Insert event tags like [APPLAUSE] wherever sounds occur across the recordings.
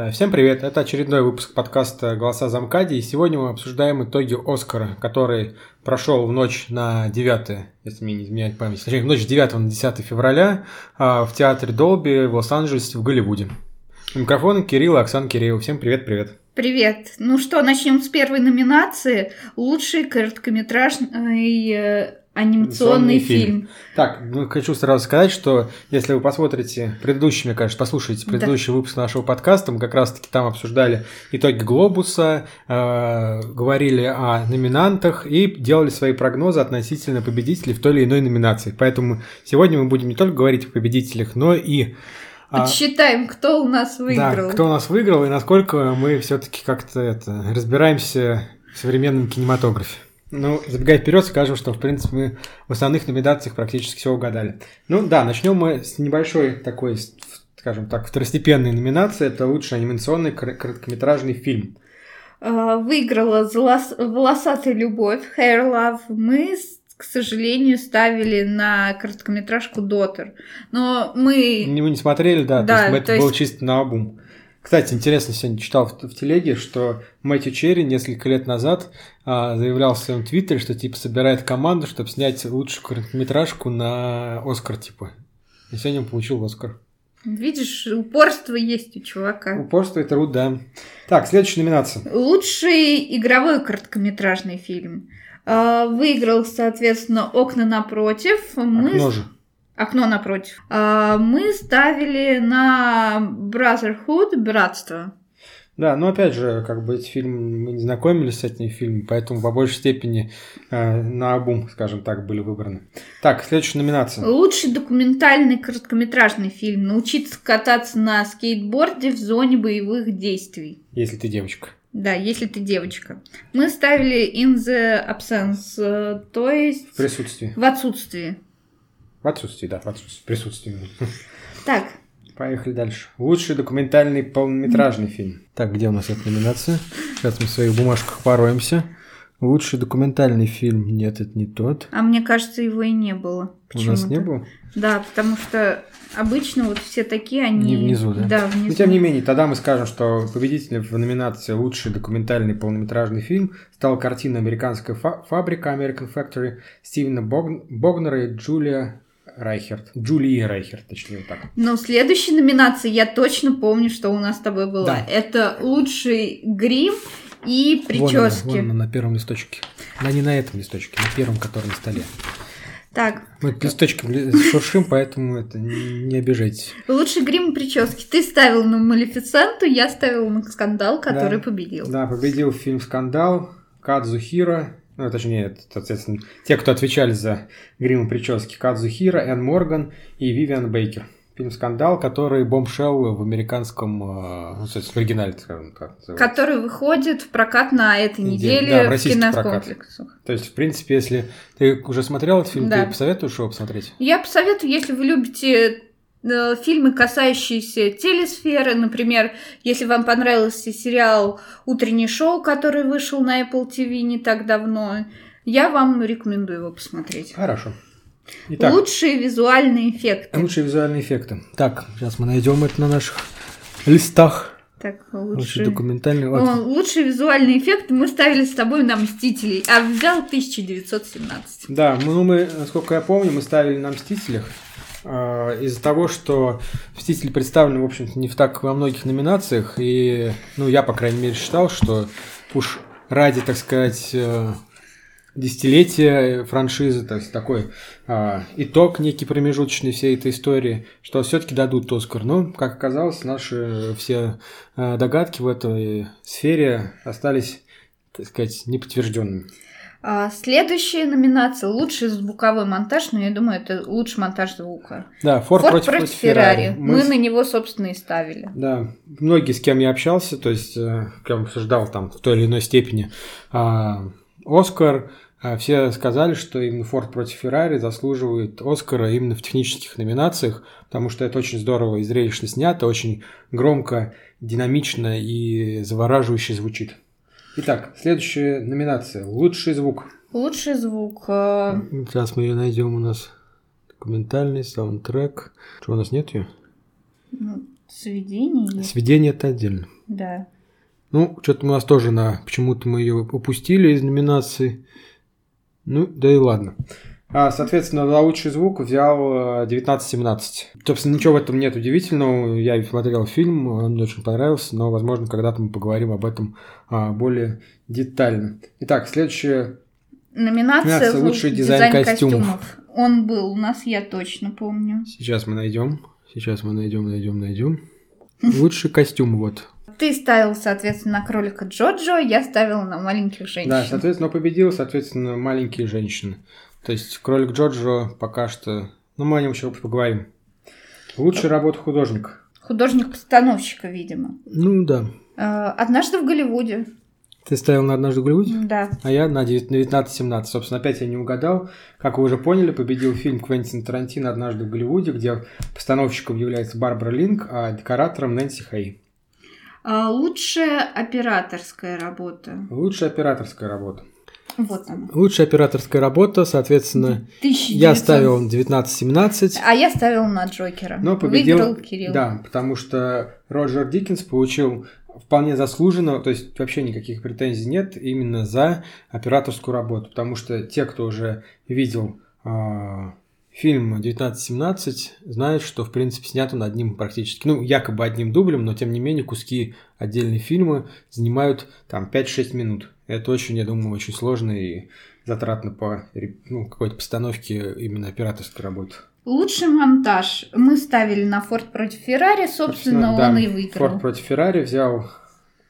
Э, всем привет! Это очередной выпуск подкаста «Голоса Замкади», и сегодня мы обсуждаем итоги «Оскара», который прошел в ночь на 9, если мне не изменяет память, точнее, в ночь с 9 на 10 февраля а, в театре Долби в Лос-Анджелесе в Голливуде. У микрофона Кирилл и Оксана Киреева. Всем привет-привет! Привет! Ну что, начнем с первой номинации. Лучший короткометражный э, анимационный фильм. фильм. Так, ну, хочу сразу сказать, что если вы посмотрите предыдущий, мне кажется, послушайте предыдущий да. выпуск нашего подкаста, мы как раз-таки там обсуждали итоги Глобуса, э, говорили о номинантах и делали свои прогнозы относительно победителей в той или иной номинации. Поэтому сегодня мы будем не только говорить о победителях, но и Подсчитаем, кто у нас выиграл. Да, кто у нас выиграл и насколько мы все-таки как-то это разбираемся в современном кинематографе. Ну, забегая вперед, скажем, что, в принципе, мы в основных номинациях практически все угадали. Ну да, начнем мы с небольшой такой, скажем так, второстепенной номинации. Это лучший анимационный короткометражный фильм. А, выиграла «Волосатая любовь», «Hair Love». Мы, к сожалению, ставили на короткометражку «Дотер». Но мы... Мы не смотрели, да, да то есть то это есть... было чисто на обум. Кстати, интересно, сегодня читал в, в телеге, что Мэтью Черри несколько лет назад а, заявлял в своем твиттере, что типа собирает команду, чтобы снять лучшую короткометражку на Оскар, типа. И сегодня он получил Оскар. Видишь, упорство есть у чувака. Упорство и труд, да. Так, следующая номинация. Лучший игровой короткометражный фильм. А, выиграл, соответственно, «Окна напротив». Мы... Окно же. Окно напротив. А, мы ставили на Brotherhood, братство. Да, но опять же, как бы эти фильмы, мы не знакомились с этими фильмами, поэтому по большей степени э, на обум, скажем так, были выбраны. Так, следующая номинация. Лучший документальный короткометражный фильм. Научиться кататься на скейтборде в зоне боевых действий. Если ты девочка. Да, если ты девочка. Мы ставили in the absence, э, то есть... В присутствии. В отсутствии. В отсутствии, да, в отсутствии, присутствии. Так. Поехали дальше. Лучший документальный полнометражный фильм. Так, где у нас эта номинация? Сейчас мы в своих бумажках пороемся. Лучший документальный фильм. Нет, это не тот. А мне кажется, его и не было. У нас не было? Да, потому что обычно вот все такие, они... Не внизу, да? Да, внизу. Но тем не менее, тогда мы скажем, что победителем в номинации «Лучший документальный полнометражный фильм» стала картина «Американская фабрика» American Factory Стивена Богнера и Джулия Райхерт. Джулии Райхерт, точнее так. Но в следующей номинации я точно помню, что у нас с тобой было. Да. Это лучший грим и прически. Вон, она, вон она, на первом листочке. Да не на этом листочке, на первом, который на столе. Так. Мы листочком шуршим, поэтому это не обижайтесь. Лучший грим и прически. Ты ставил на Малефиценту, я ставил на Скандал, который да. победил. Да, победил фильм Скандал, Кадзухира, ну, точнее, соответственно, те, кто отвечали за грим и прически, Кадзу Хира, Энн Морган и Вивиан Бейкер. Фильм «Скандал», который бомбшелл в американском, э, ну, в оригинале, скажем так. Называется. Который выходит в прокат на этой неделе да, в, в кинокомплексах. То есть, в принципе, если ты уже смотрел этот фильм, да. ты посоветуешь его посмотреть? Я посоветую, если вы любите фильмы, касающиеся телесферы. Например, если вам понравился сериал «Утреннее шоу», который вышел на Apple TV не так давно, я вам рекомендую его посмотреть. Хорошо. Итак, лучшие визуальные эффекты. Лучшие визуальные эффекты. Так, сейчас мы найдем это на наших листах. Так, лучший, лучший документальный. Вот. Лучший визуальный эффект мы ставили с тобой на Мстителей, а взял 1917. Да, ну мы, насколько я помню, мы ставили на Мстителях. А, из-за того, что «Мстители» представлены, в общем-то, не в так во многих номинациях, и, ну, я, по крайней мере, считал, что уж ради, так сказать, э, десятилетия франшизы, то есть такой а, итог некий промежуточный всей этой истории, что все-таки дадут Оскар. Но, как оказалось, наши все а, догадки в этой сфере остались, так сказать, неподтвержденными. А, следующая номинация лучший звуковой монтаж, но я думаю, это лучший монтаж звука. Да, Форд, Форд против, против Феррари. Мы, Мы на него, собственно, и ставили. Да, многие, с кем я общался, то есть, э, кем обсуждал там в той или иной степени а, Оскар, а, все сказали, что именно Форд против Феррари заслуживает Оскара именно в технических номинациях, потому что это очень здорово и зрелищно снято, очень громко, динамично и завораживающе звучит. Итак, следующая номинация. Лучший звук. Лучший звук. Э, Сейчас мы ее найдем у нас. Документальный саундтрек. Что, у нас нет ее? Ну, Сведение. Сведение это отдельно. Да. Ну, что-то у нас тоже на... Почему-то мы ее упустили из номинации. Ну, да и ладно. А, соответственно, за лучший звук взял 1917. Собственно, ничего в этом нет удивительного. Я смотрел фильм, он мне очень понравился, но, возможно, когда-то мы поговорим об этом а, более детально. Итак, следующая Номинация, Номинация «Лучший «Лучший дизайн костюмов». Он был у нас, я точно помню. Сейчас мы найдем. Сейчас мы найдем, найдем, найдем. Лучший костюм, вот. Ты ставил, соответственно, на кролика Джоджо, я ставила на маленьких женщин. Да, соответственно, победил, соответственно, маленькие женщины. То есть кролик Джоджо пока что... Ну, мы о нем еще поговорим. Лучшая работа художника. Художник-постановщика, видимо. Ну да. Э, Однажды в Голливуде. Ты ставил на однажды в Голливуде? Да. А я на 19-17. Собственно, опять я не угадал. Как вы уже поняли, победил фильм Квентин Тарантино «Однажды в Голливуде», где постановщиком является Барбара Линк, а декоратором Нэнси Хей. А, Лучшая операторская работа. Лучшая операторская работа. Вот она. Лучшая операторская работа, соответственно, 1900. я ставил 19-17. А я ставила на Джокера. Но победил, Выиграл Кирилл. да, потому что Роджер Диккенс получил вполне заслуженно, то есть вообще никаких претензий нет именно за операторскую работу, потому что те, кто уже видел а, фильм 1917, знают, что в принципе снят он одним практически, ну якобы одним дублем, но тем не менее куски отдельные фильмы занимают там 5-6 минут. Это очень, я думаю, очень сложно и затратно по ну, какой-то постановке именно операторской работы. Лучший монтаж. Мы ставили на Форд против Феррари, собственно, Да, он и выиграл. Форд против Феррари взял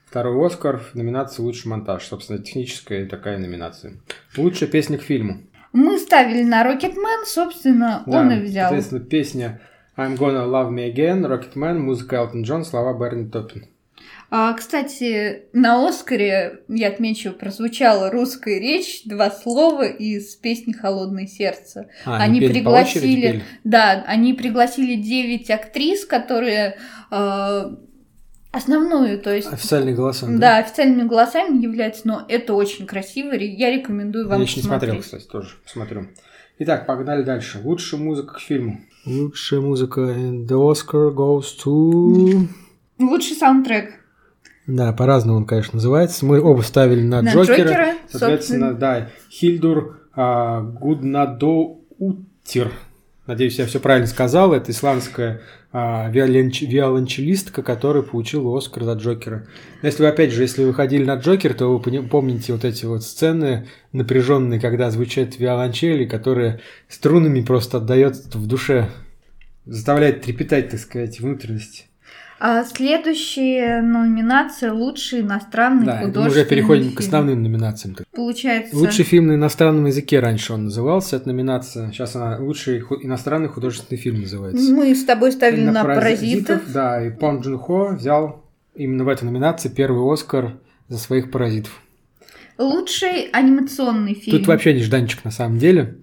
второй Оскар в номинации «Лучший монтаж». Собственно, техническая такая номинация. Лучшая песня к фильму. Мы ставили на Рокетмен, собственно, он Да, и взял. Соответственно, песня «I'm gonna love me again», «Rocketman», музыка Элтон Джон, слова Берни Топпин. А, кстати, на Оскаре, я отмечу, прозвучала русская речь, два слова из песни «Холодное сердце». А, Они очереди, пригласили, да, они пригласили 9 актрис, которые э, основную, то есть, Официальные голоса. да, официальными голосами являются, но это очень красиво, я рекомендую Я вам еще не смотрел, кстати, тоже посмотрю. Итак, погнали дальше. Лучшая музыка к фильму. Лучшая музыка and the Oscar goes to... [LAUGHS] Лучший саундтрек. Да, по-разному он, конечно, называется. Мы оба ставили на, На Джокера. Джокера, Соответственно, собственно. да, Хильдур а, Гуднадоутир. Надеюсь, я все правильно сказал. Это исландская а, виоленч- виолончелистка, которая получила Оскар за Джокера. Но Если вы, опять же, если вы ходили на Джокер, то вы помните вот эти вот сцены напряженные, когда звучат виолончели, которые струнами просто отдает в душе, заставляет трепетать, так сказать, внутренности. А следующая номинация «Лучший иностранный Да, это мы художественный уже переходим к фильм». основным номинациям. Получается, Лучший фильм на иностранном языке раньше он назывался, эта номинация. Сейчас она лучший ху- иностранный художественный фильм называется. мы с тобой ставили на, паразитов. Да, и Пон Джун Хо взял именно в этой номинации первый Оскар за своих паразитов. Лучший анимационный фильм. Тут вообще нежданчик на самом деле,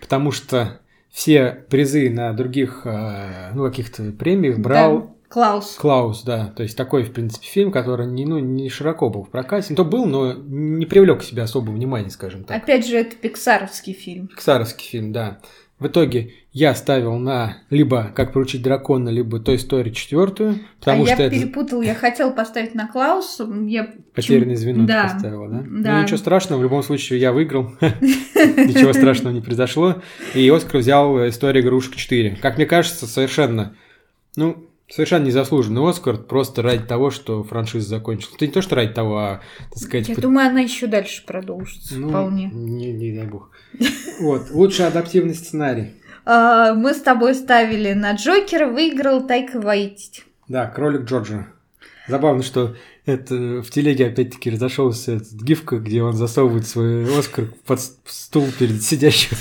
потому что все призы на других э, ну, каких-то премиях брал Да, Клаус. Клаус, да. То есть такой, в принципе, фильм, который не, ну, не широко был в прокате. Ну, то был, но не привлек к себе особого внимания, скажем так. Опять же, это пиксаровский фильм. Пиксаровский фильм, да. В итоге я ставил на либо «Как приручить дракона», либо «Той истории четвертую, потому а что я это перепутал, я хотела поставить на Клауса, я потерянное звено Да. поставила, да? Да. Ну, ничего страшного, в любом случае я выиграл. [LAUGHS] Ничего страшного не произошло. И Оскар взял «История игрушек 4». Как мне кажется, совершенно, ну, совершенно незаслуженный Оскар, просто ради того, что франшиза закончилась. Это не то, что ради того, а, так сказать, Я под- думаю, она еще дальше продолжится ну, вполне. Не, не дай бог. Вот, лучший адаптивный сценарий. А, мы с тобой ставили на Джокера, выиграл Тайка Вайтити. Да, кролик Джорджа. Забавно, что это в телеге опять-таки разошелся этот гифка, где он засовывает свой Оскар под стул перед сидящим.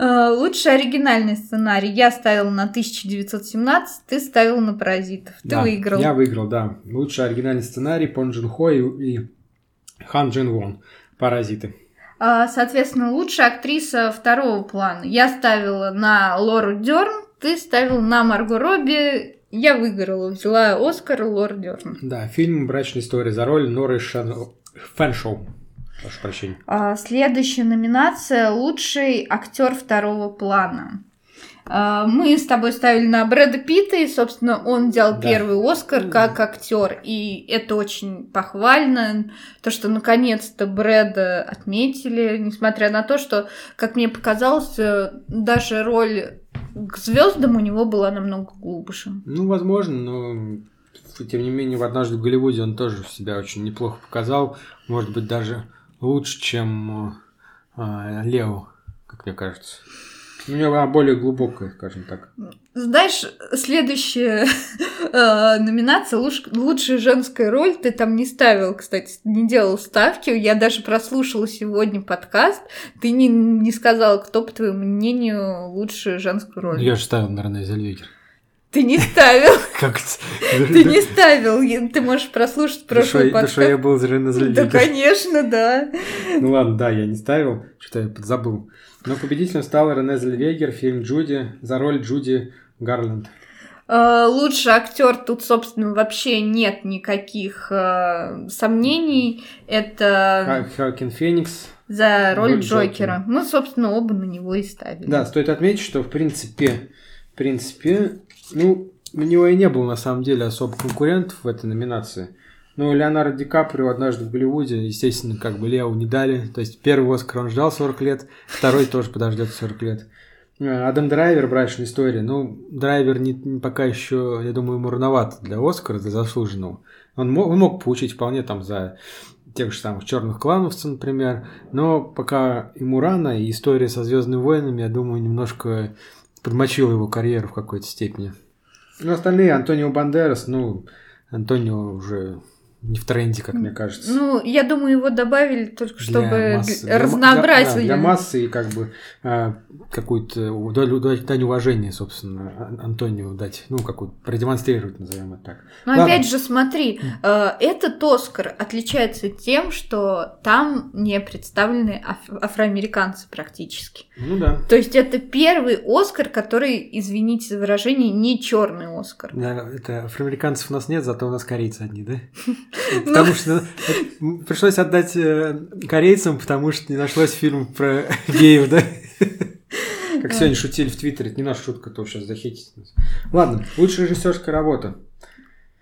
А, Лучший оригинальный сценарий я ставила на 1917, ты ставил на Паразитов. Ты Да, выиграл. Я выиграл, да. Лучший оригинальный сценарий Пон Джин Хо и, и Хан Джин Вон. Паразиты. А, Соответственно, лучшая актриса второго плана. Я ставила на Лору Дерн, ты ставил на Марго Робби. Я выиграла, взяла Оскар Лор Дерн. Да, фильм «Брачная история» за роль Норы Шан... Фэншоу. Прошу прощения. А, Следующая номинация лучший актер второго плана. А, мы с тобой ставили на Брэда Питта, и, собственно, он взял Да. первый Оскар как актер, и это очень похвально, то, что наконец-то Брэда отметили, несмотря на то, что, как мне показалось, э, даже роль к звездам у него была намного глубже. Ну, возможно, но тем не менее, в однажды в Голливуде он тоже себя очень неплохо показал. Может быть, даже лучше, чем э, Лео, как мне кажется. У него она более глубокая, скажем так. Знаешь, следующая [LAUGHS] э, номинация луч- лучшая женская роль. Ты там не ставил, кстати, не делал ставки. Я даже прослушала сегодня подкаст. Ты не, не сказала, кто, по твоему мнению, лучшую женскую роль. Я же ставил на Рене Зельвегер. Ты не ставил. [LAUGHS] Как Ты не ставил. Ты можешь прослушать прошлый Душой, душой я подкаст. был Рене Да, конечно, да. Ну ладно, да, я не ставил, что-то я подзабыл. Но победителем стал Рене Зельвегер, фильм Джуди, за роль Джуди Гарленд. Э, Лучший актер тут, собственно, вообще нет никаких э, сомнений. Это Ха- Хоакин Феникс. за роль роль Джокера. Джокера. Мы, собственно, оба на него и ставили. Да, стоит отметить, что в принципе, в принципе, ну, у него и не было на самом деле особо конкурентов в этой номинации. Ну, Леонардо Ди Каприо однажды в Голливуде, естественно, как бы Лео не дали. То есть первый Оскар он ждал 40 лет, второй тоже подождет 40 лет. Э, Адам Драйвер, брачная история. Ну, Драйвер не, пока еще, я думаю, ему рановато для Оскара, для заслуженного. Он мог, он мог получить вполне там за тех же самых черных клановцев, например. Но пока ему рано, и история со Звездными войнами, я думаю, немножко подмочила его карьеру в какой-то степени. Ну, остальные, Антонио Бандерас, ну, Антонио уже не в тренде, как мне кажется. Ну, я думаю, его добавили только чтобы массы. для- Для. Для, для массы и как бы а, какую-то дать- дань уважения, собственно, Ан- Антонио дать, ну, какую-то продемонстрировать, назовем это так. Но Ладно. опять же, смотри, э, этот Оскар отличается тем, что там не представлены аф- афроамериканцы практически. Ну да. То есть это первый Оскар, который, извините за выражение, не черный Оскар. Да, это афроамериканцев у нас нет, зато у нас корейцы одни, да? [LAUGHS] Потому что э, пришлось отдать э, корейцам, потому что не нашлось фильм про [LAUGHS] геев, да? Как сегодня шутили в Твиттере, это не наша шутка, то сейчас захейтить нас. Ладно, лучшая режиссерская работа.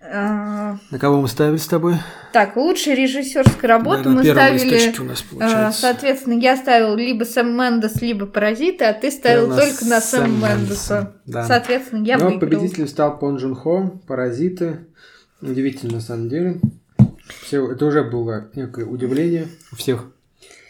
А, На кого мы ставили с тобой? Так, лучшая режиссерская работа Да, мы ставили. у нас получается. Соответственно, я ставил либо Сэм Мендес, либо Паразиты, а ты ставил только на Сэм Сэм Мендеса. Мендеса, да. Соответственно, я Но выиграл. победителем стал Пон Джун Хо, Паразиты. Удивительно, на самом деле. Все, это уже было некое удивление у всех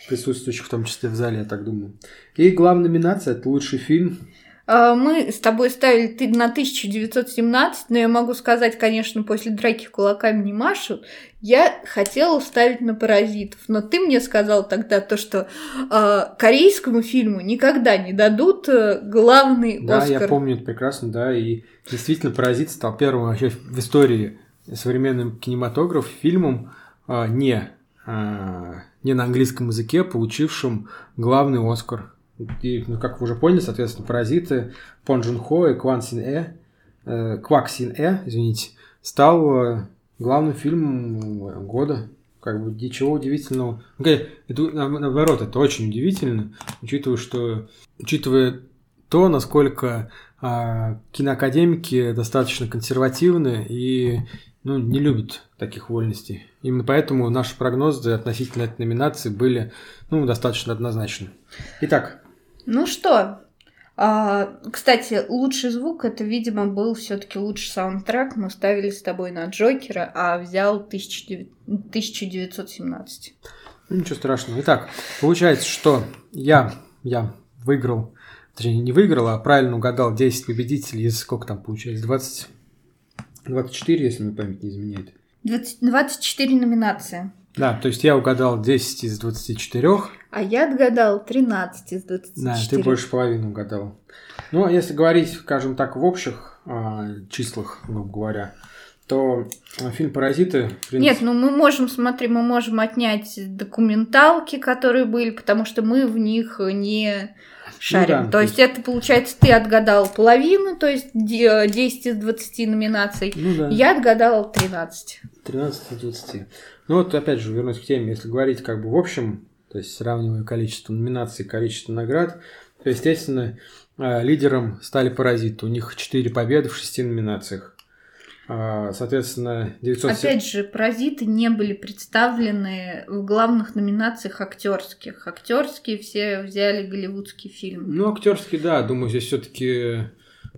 присутствующих, в том числе в зале, я так думаю. И главная номинация – это лучший фильм. А, Мы с тобой ставили ты на 1917, но я могу сказать, конечно, после драки кулаками не машут. Я хотела ставить на паразитов, но ты мне сказал тогда то, что а, корейскому фильму никогда не дадут э, главный Да, Оскар. я помню это прекрасно, да. И действительно, «Паразит» стал первым вообще в истории современным кинематограф фильмом а, не, а, не на английском языке, получившим главный Оскар. И, ну, как вы уже поняли, соответственно, «Паразиты» Пон Джун Хо и Кван Син Э, э, Квак Син Э, извините, стал э, главным фильмом э, года. Как бы ничего удивительного. Ну, это, на- наоборот, это очень удивительно, учитывая, что учитывая то, насколько а, киноакадемики достаточно консервативны и ну, не любят таких вольностей. Именно поэтому наши прогнозы относительно этой номинации были ну, достаточно однозначны. Итак, Ну что, а, кстати, лучший звук это, видимо, был все-таки лучший саундтрек. Мы ставили с тобой на Джокера, а взял 1900 1917. ну, ничего страшного. Итак, получается, что я, я выиграл, точнее, не выиграл, а правильно угадал 10 победителей из сколько там получается? 20, 24, если мне память не изменяет. 20 24 номинации. Да, то есть я угадал 10 из 24, А я отгадал 13 из 24. Да, ты больше половины угадал. Ну, а если говорить, скажем так, в общих а, числах, грубо говоря, то а, фильм «Паразиты» в принципе, Нет, ну мы можем, смотри, мы можем отнять документалки, которые были, потому что мы в них не шарим. Ну да, то есть это, получается, ты отгадал половину, то есть де- 10 из 20 номинаций. ну да, Я отгадала 13. 13 из 20. Ну вот, опять же, вернусь к теме, если говорить как бы в общем, то есть сравнивая количество номинаций, количество наград, то, естественно, э, лидером стали «Паразиты». У них 4 победы в 6 номинациях. А, соответственно, 900... Опять же, «Паразиты» не были представлены в главных номинациях актерских. Актерские все взяли голливудский фильм. Ну, актерский, да. Думаю, здесь все-таки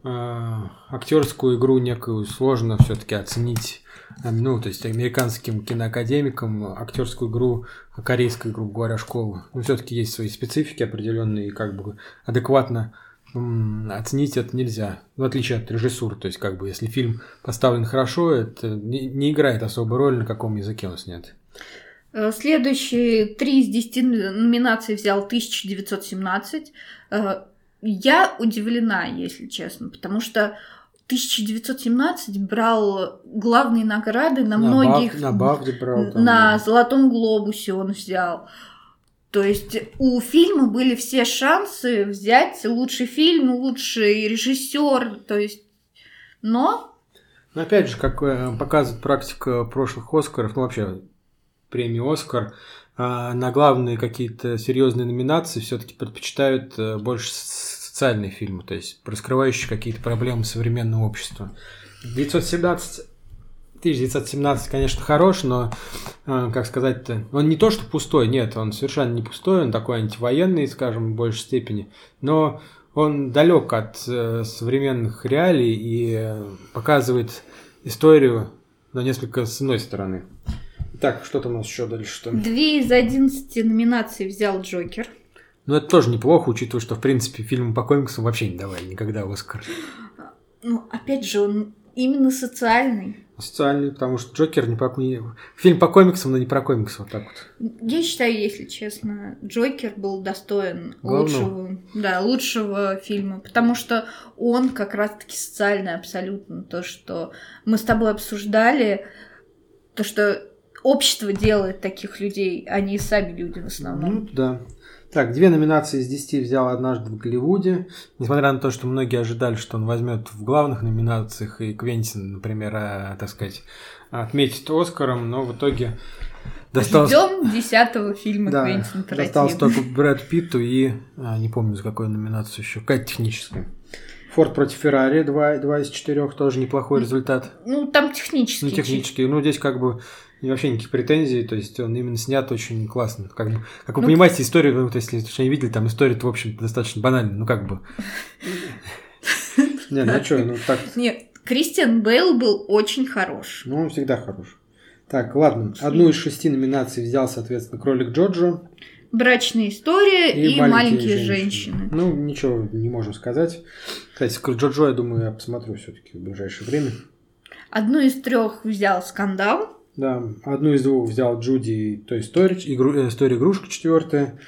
актерскую игру некую сложно все-таки оценить ну, то есть американским киноакадемикам актерскую игру, корейской, грубо говоря, школы. Ну, все-таки есть свои специфики определенные, и как бы адекватно оценить это нельзя, в отличие от режиссуры. То есть, как бы, если фильм поставлен хорошо, это не, не играет особой роли, на каком языке он снят. Э, следующие три из десяти номинаций взял 1917. Э, я удивлена, если честно, потому что 1917 брал главные награды на, на многих... Бав, на Бавде брал. Там, на да. Золотом глобусе он взял. То есть у фильма были все шансы взять лучший фильм, лучший режиссер, то есть, но... Но опять же, как э, показывает практика прошлых Оскаров, ну вообще премии Оскар, а, на главные какие-то серьезные номинации все-таки предпочитают э, больше социальные фильмы, то есть раскрывающие какие-то проблемы современного общества. 917 1917, конечно, хорош, но, э, как сказать-то, он не то, что пустой, нет, он совершенно не пустой, он такой антивоенный, скажем, в большей степени, но он далек от э, современных реалий и э, показывает историю, но несколько с иной стороны. Так, что там у нас еще дальше? Две из одиннадцати номинаций взял Джокер – ну, это тоже неплохо, учитывая, что, в принципе, фильмы по комиксам вообще не давали никогда Оскар. Ну, опять же, он именно социальный. Социальный, потому что Джокер не по... Фильм по комиксам, но не про комиксы, вот так вот. Я считаю, если честно, Джокер был достоин Главного. лучшего, да, лучшего фильма, потому что он как раз-таки социальный абсолютно. То, что мы с тобой обсуждали, то, что общество делает таких людей, а не сами люди в основном. Ну, да. Так, две номинации из десяти взял однажды в Голливуде. Несмотря на то, что многие ожидали, что он возьмет в главных номинациях, и Квентин, например, а, так сказать, отметит Оскаром, но в итоге достался... Ждем десятого фильма да, Квентина Тарантино. Достался только Брэд Питту и, а, не помню, за какую номинацию еще, какая-то техническая. Форд против Феррари, два, два из четырех, тоже неплохой результат. Ну, там технический. Ну, технический. Ну, здесь как бы и вообще никаких претензий, то есть он именно снят очень классно. Как, как вы ну, понимаете, историю, ну, если что не видели, там история в общем достаточно банальная, ну как бы. [LAUGHS] Не, ну что, ну так. Нет, Кристиан Бейл был очень хорош. Ну, он всегда хорош. Так, ладно. Одну из шести номинаций взял, соответственно, кролик Джоджо. Брачная история и, и маленькие, маленькие женщины. женщины. Ну, ничего не можем сказать. Кстати, Джоджо, я думаю, я посмотрю все-таки в ближайшее время. Одну из трех взял скандал. Да, одну из двух взял Джуди Той Story, игру, э, история игрушка четвертая.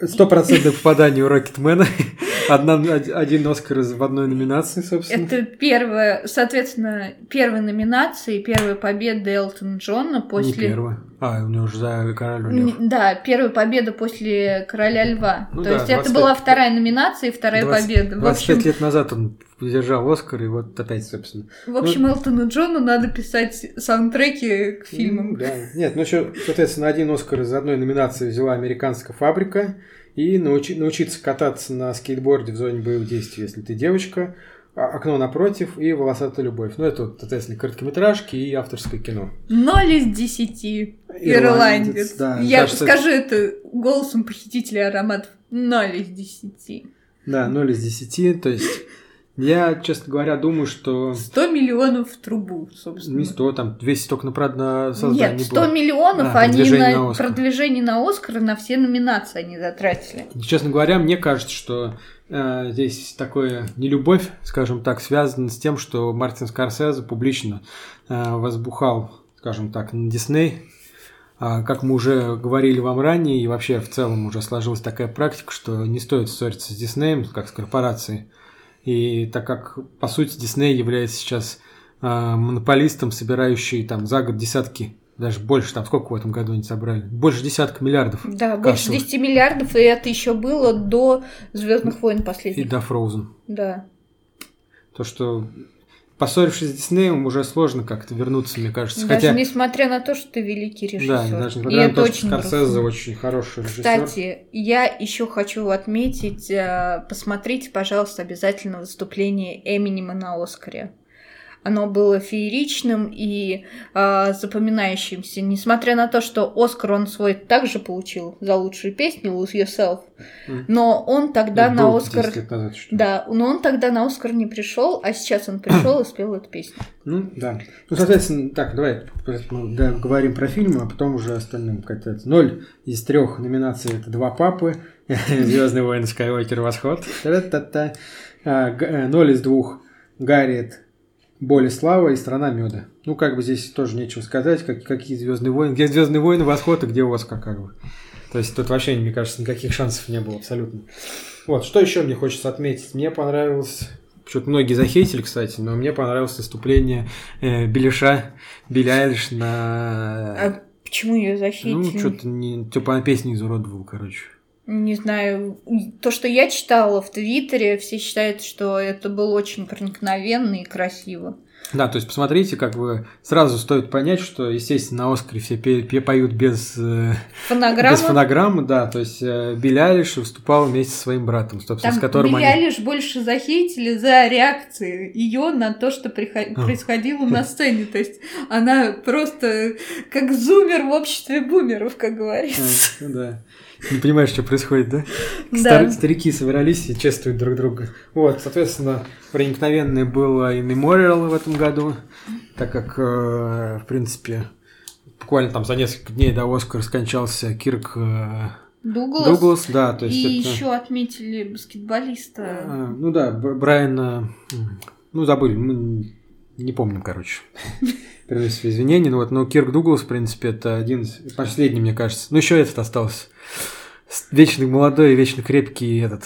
Стопроцентное попадание у Рокетмена. [LAUGHS] Одна, один Оскар в одной номинации, собственно. Это первая, соответственно, первая номинация и первая победа Элтона Джона после... Не первая. А, у него уже за Короля Льва. Да, первая победа после Короля Льва. Ну, То да, есть 25... это была вторая номинация и вторая 20... победа. 25 общем... лет назад он держал Оскар, и вот опять, собственно. В общем, ну... Элтону Джону надо писать саундтреки к фильмам. Ну, да. Нет, ну еще, соответственно, один Оскар из одной номинации взяла «Американская фабрика», и научи, научиться кататься на скейтборде в зоне боевых действий, если ты девочка, а, окно напротив и волосатая любовь. Ну, это, вот, соответственно, короткометражки и авторское кино. Ноль из десяти. Ирландец. Да, Я кажется, скажу это голосом похитителя ароматов. Ноль из десяти. Да, ноль из десяти. То есть я, честно говоря, думаю, что... 100 миллионов в трубу, собственно. Не 100, там 200 только на, на создание Нет, 100 было. миллионов а, они на, на продвижение на Оскар, на все номинации они затратили. Честно говоря, мне кажется, что э, здесь такое нелюбовь, скажем так, связано с тем, что Мартин Скорсезе публично э, возбухал, скажем так, на Дисней. А, как мы уже говорили вам ранее, и вообще в целом уже сложилась такая практика, что не стоит ссориться с Диснеем, как с корпорацией, и так как, по сути, Дисней является сейчас э, монополистом, собирающий там за год десятки даже больше, там сколько в этом году они собрали? Больше десятка миллиардов. Да, кассовых. больше 10 миллиардов, и это еще было до Звездных войн последних. И до Frozen. Да. То, что поссорившись с Диснеем, уже сложно как-то вернуться, мне кажется. Даже Хотя... несмотря на то, что ты великий режиссер. Да, даже несмотря И на то, что Скорсезе очень хороший режиссер. Кстати, я еще хочу отметить, э, посмотрите, пожалуйста, обязательно выступление Эминема на Оскаре оно было фееричным и э, запоминающимся, несмотря на то, что Оскар он свой также получил за лучшую песню Lose Yourself, mm. но он тогда ну, на Оскар, назад, да, но он тогда на Оскар не пришел, а сейчас он пришел и спел эту песню. Ну да, ну соответственно, так давай да, говорим про фильм, а потом уже остальным как-то ноль из трех номинаций это два папы, [LAUGHS] Звездный воин Скайуокер. Восход, а, э, ноль из двух Гарриет Боль и слава и страна меда. Ну, как бы здесь тоже нечего сказать, как, какие Звездные войны. Где Звездные войны, восход, и где Оскар, как бы. То есть тут вообще, мне кажется, никаких шансов не было абсолютно. Вот, что еще мне хочется отметить? Мне понравилось Почему-то многие захейтили, кстати, но мне понравилось выступление э, Белиша, Билли Айлиш на... А почему ее захейтили? Ну, что-то не... Типа она песни изуродовал, короче не знаю, то, что я читала в Твиттере, все считают, что это было очень проникновенно и красиво. Да, то есть посмотрите, как бы сразу стоит понять, что, естественно, на Оскаре все пе- пе- поют без э, фонограммы. без фонограммы, да, то есть э, Билли Алиш выступал вместе со своим братом, собственно, Там с которым Билли они... Алиш больше захейтили за реакции ее на то, что приход... а. происходило на сцене, то есть она просто как зумер в обществе бумеров, как говорится. А, да. Не понимаешь, что происходит, да? да. старики собрались и чествуют друг друга. Вот, соответственно, проникновенный был и Memorial в этом году, так как, э, в принципе, буквально там за несколько дней до Оскара скончался Кирк э, Дуглас. Дуглас, да, то есть И это... еще отметили баскетболиста. А, ну да, Брайана, ну забыли, мы не помним, короче. [LAUGHS] Приносим извинения. Ну вот, но Кирк Дуглас, в принципе, это один из последний, мне кажется. Ну еще этот остался. Вечный молодой, вечно крепкий этот.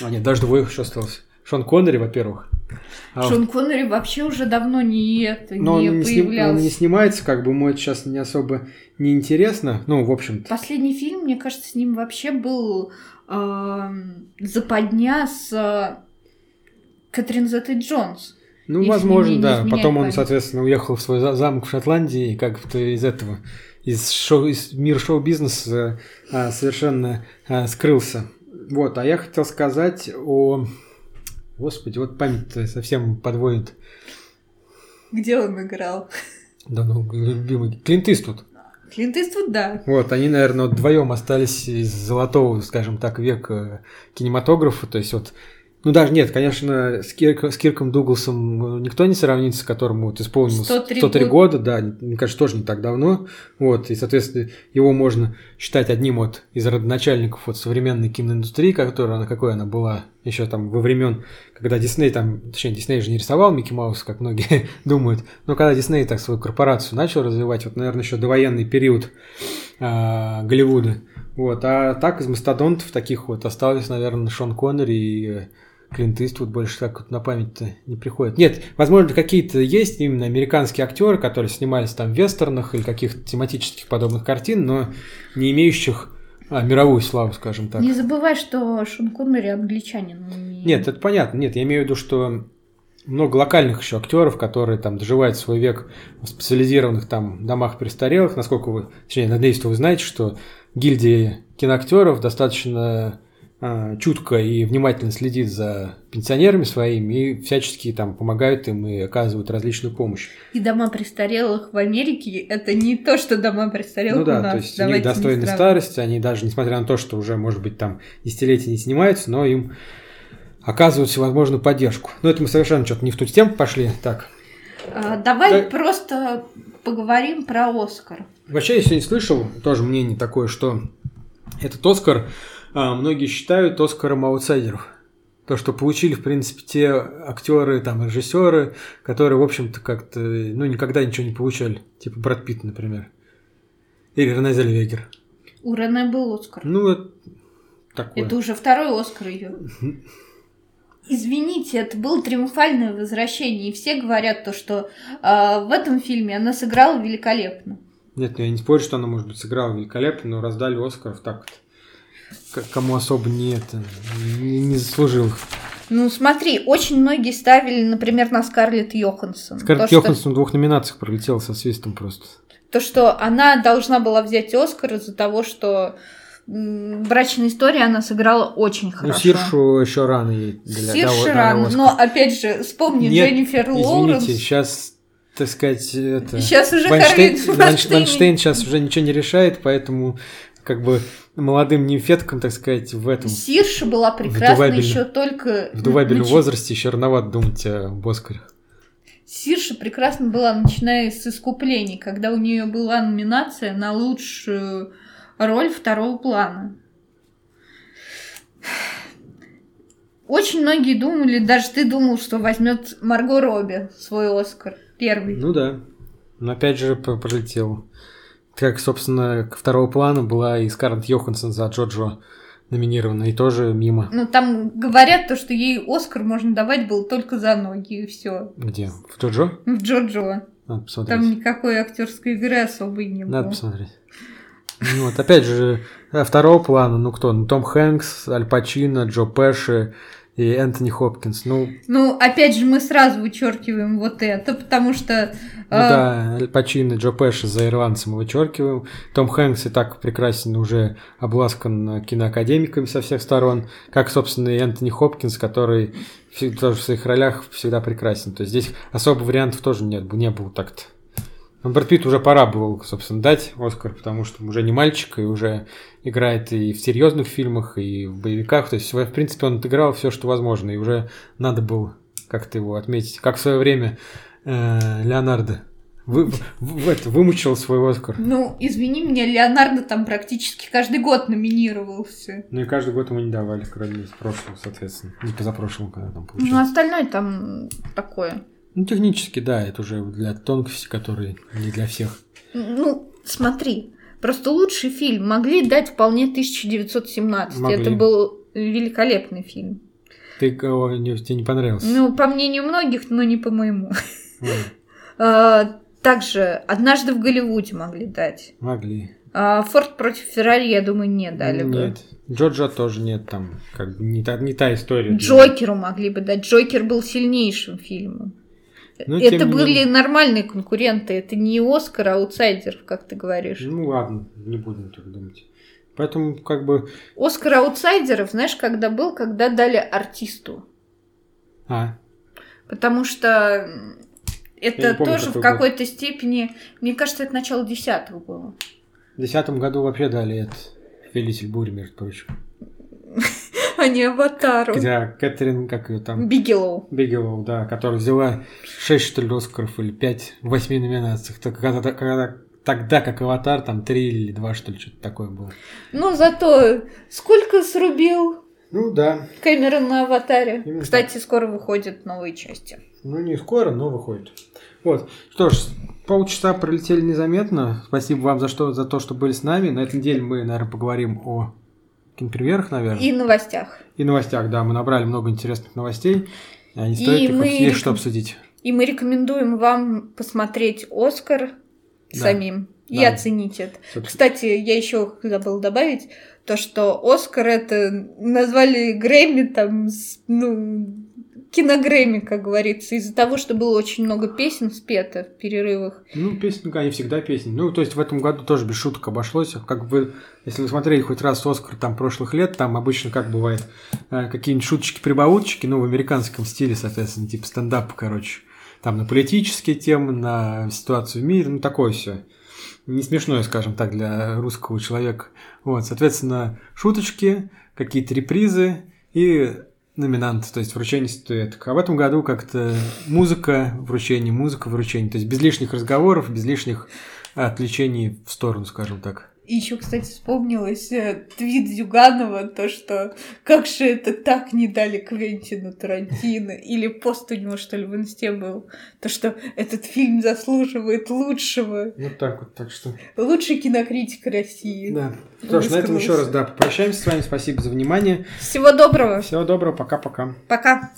А нет, даже двое еще остался. Шон Коннери, во-первых. А Шон Коннери вообще уже давно не это, Но не он появлялся. Сним, он не снимается, как бы ему это сейчас не особо не интересно. Ну, в общем-то. Последний фильм, мне кажется, с ним вообще был э, западня с э, Катрин Зеттой Джонс. Ну, Если возможно, не, да. Потом он, соответственно, уехал в свой замок в Шотландии, и как-то из этого из, шоу, из мира шоу-бизнеса а, совершенно а, скрылся. Вот, а я хотел сказать о... Господи, вот память совсем подводит. Где он играл? [LAUGHS] Да, ну, любимый. Клинт Иствуд. Клинт Иствуд, да. Вот, они, наверное, вдвоем остались из золотого, скажем так, века кинематографа. То есть вот ну даже нет, конечно, с, Кирк, с Кирком Дугласом никто не сравнится, которому вот исполнилось 103, 103 года, да, мне кажется, тоже не так давно. Вот, и, соответственно, его можно считать одним вот из родоначальников вот современной киноиндустрии, которая, она какой она была еще там во времен, когда Дисней там, точнее, Дисней же не рисовал Микки Маус, как многие [LAUGHS] думают, но когда Дисней так свою корпорацию начал развивать, вот, наверное, еще довоенный период а, Голливуда, вот, а так из мастодонтов таких вот остались, наверное, Шон Коннери и Клинт Иствуд больше так вот на память-то не приходит. Нет, возможно, какие-то есть именно американские актеры, которые снимались там в вестернах или каких-то тематических подобных картин, но не имеющих а, мировую славу, скажем так. Не забывай, что Шон Коннери англичанин. Не... Нет, это понятно. Нет, я имею в виду, что много локальных еще актеров, которые там доживают свой век в специализированных там домах престарелых. Насколько вы, точнее, надеюсь, что вы знаете, что гильдия киноактеров достаточно чутко и внимательно следит за пенсионерами своими и всячески там помогают им и оказывают различную помощь. И дома престарелых в Америке это не то, что дома престарелых ну, да, у нас. то есть Давайте у них достойны старости, они даже, несмотря на то, что уже, может быть, там десятилетия не снимаются, но им оказывают всевозможную поддержку. Но это мы совершенно что-то не в ту тему пошли. Так. А, давай да. просто поговорим про Оскар. Вообще, я сегодня слышал тоже мнение такое, что этот Оскар а, многие считают Оскаром аутсайдеров. То, что получили, в принципе, те актеры, там, режиссеры, которые, в общем-то, как-то, ну, никогда ничего не получали. Типа Брэд Питт, например. Или Рене Зельвегер. У Рене был Оскар. Ну, это такое. Это уже второй Оскар ее. [LAUGHS] Извините, это было триумфальное возвращение, и все говорят то, что э, в этом фильме она сыграла великолепно. Нет, я не спорю, что она, может быть, сыграла великолепно, но раздали Оскаров так-то кому особо не это не, не заслужил. Ну, смотри, очень многие ставили, например, на Скарлетт Йоханссон. Скарлетт То, Йоханссон в двух номинациях пролетела со свистом просто. То, что она должна была взять Оскар из-за того, что брачная история она сыграла очень Ну, хорошо. Сиршу еще рано ей для Сирши того- рано, но опять же, вспомни Нет, Дженнифер Лоуренс. Извините, сейчас, так сказать, это... Сейчас уже Вайнштейн, Вайнштейн- Вайнштейн сейчас уже ничего не решает, поэтому как бы молодым нимфеткам, так сказать, в этом Сирша была прекрасна еще только... в дувабельном начи- возрасте еще рановато думать об Оскарах. Сирша прекрасно была, начиная с искуплений, когда у нее была номинация на лучшую роль второго плана. Очень многие думали, даже ты думал, что возьмет Марго Робби свой Оскар. Первый. Ну да. Но опять же пролетел. Как, собственно, к второго плана была и Скарлетт Йоханссон за Джоджо номинирована, и тоже мимо. Ну, там говорят то, что ей Оскар можно давать был только за ноги, и все. Где? В Джоджо? В Джоджо. Надо посмотреть. Там никакой актерской игры особой не было. Надо посмотреть. Ну Вот, опять же, э, второго плана, ну кто? Ну, Том Хэнкс, Аль Пачино, Джо Пэши и Энтони Хопкинс. Ну, Ну, опять же, мы сразу вычеркиваем вот это, потому что... Ну э, да, Аль Пачино, Джо Пэши за ирландцем вычеркиваем. Том Хэнкс и так прекрасен, уже обласкан киноакадемиками со всех сторон, как, собственно, и Энтони Хопкинс, который тоже в своих ролях всегда прекрасен. То есть здесь особо вариантов тоже нет, не было так-то. Ну, Брэд Питт уже пора было, собственно, дать Оскар, потому что уже не мальчик, и уже играет и в серьезных фильмах, и в боевиках. То есть, в принципе, он отыграл все, что возможно, и уже надо было как-то его отметить. Как в свое время э, Леонардо вы, в- это, вымучил свой Оскар. Ну, извини меня, Леонардо там практически каждый год номинировался. Ну и каждый год ему не давали, кроме прошлого, соответственно. Не позапрошлого, когда там Ну, получил. остальное там такое. Ну, технически, да, это уже для тонкости, которые не для всех. Ну, смотри, просто лучший фильм могли дать вполне 1917. Могли. Это был великолепный фильм. Ты кого не, тебе не понравился? Ну, по мнению многих, но не по моему. А, Также «Однажды в Голливуде» могли дать. могли. А «Форд против Феррари», я думаю, не дали бы. Нет. Джорджа тоже нет, там как бы не та, не та история. Джокеру могли бы дать. Джокер был сильнейшим фильмом. Ну, тем это были менее. нормальные конкуренты. Это не Оскар, а аутсайдер, как ты говоришь. Ну ладно, не будем так думать. Поэтому как бы... Оскар аутсайдеров, знаешь, когда был, когда дали артисту. А, Потому что это помню, тоже в какой какой-то степени, мне кажется, это начало десятого было. в десятом году вообще дали это «Повелитель бури», между прочим. [LAUGHS] А не Аватару. Где Кэтрин, как ее там... Бигелоу. Бигелоу, да, которая взяла 6, что ли, Оскаров или 5 в 8 номинациях. Так, когда, когда- тогда как Аватар, там 3 или 2, что ли, что-то такое было. Но зато сколько срубил Ну да, Кэмерон на Аватаре. Именно Кстати, скоро выходят новые части. ну не скоро, но выходит. Вот, что ж, полчаса пролетели незаметно. Спасибо вам за, что, за то, что были с нами. На этой неделе мы, наверное, поговорим о кинопремьерах, наверное. И новостях. И новостях, да, мы набрали много интересных новостей. Они И стоят, их мы есть что обсудить. И мы рекомендуем вам посмотреть Оскар Да. самим и Да. оценить это. Собственно, Кстати, я еще забыла добавить то, что Оскар это назвали Грэмми там, ну, киногрэмми, как говорится, из-за того, что было очень много песен спето в перерывах. Ну, песни, они всегда песни. Ну, то есть в этом году тоже без шуток обошлось. Как бы, если вы смотрели хоть раз Оскар там прошлых лет, там обычно как бывает э, какие-нибудь шуточки-прибауточки, ну, в американском стиле, соответственно, типа стендап, короче. Там на политические темы, на ситуацию в мире, ну, такое все. Не смешное, скажем так, для русского человека. Вот, соответственно, шуточки, какие-то репризы и номинанты, то есть вручение статуэток. А в этом году как-то музыка, вручение, музыка, вручение. То есть без лишних разговоров, без лишних отвлечений в сторону, скажем так. И еще, кстати, вспомнилось э, твит Зюганова, то, что как же это так не дали Квентину Тарантино, или пост у него, что ли, в инсте был, то, что этот фильм заслуживает лучшего, Вот так вот, так что... лучший кинокритик России. Да. Что ж, на этом еще раз, да, попрощаемся с вами. Спасибо за внимание. Всего доброго, Всего доброго, пока-пока. пока.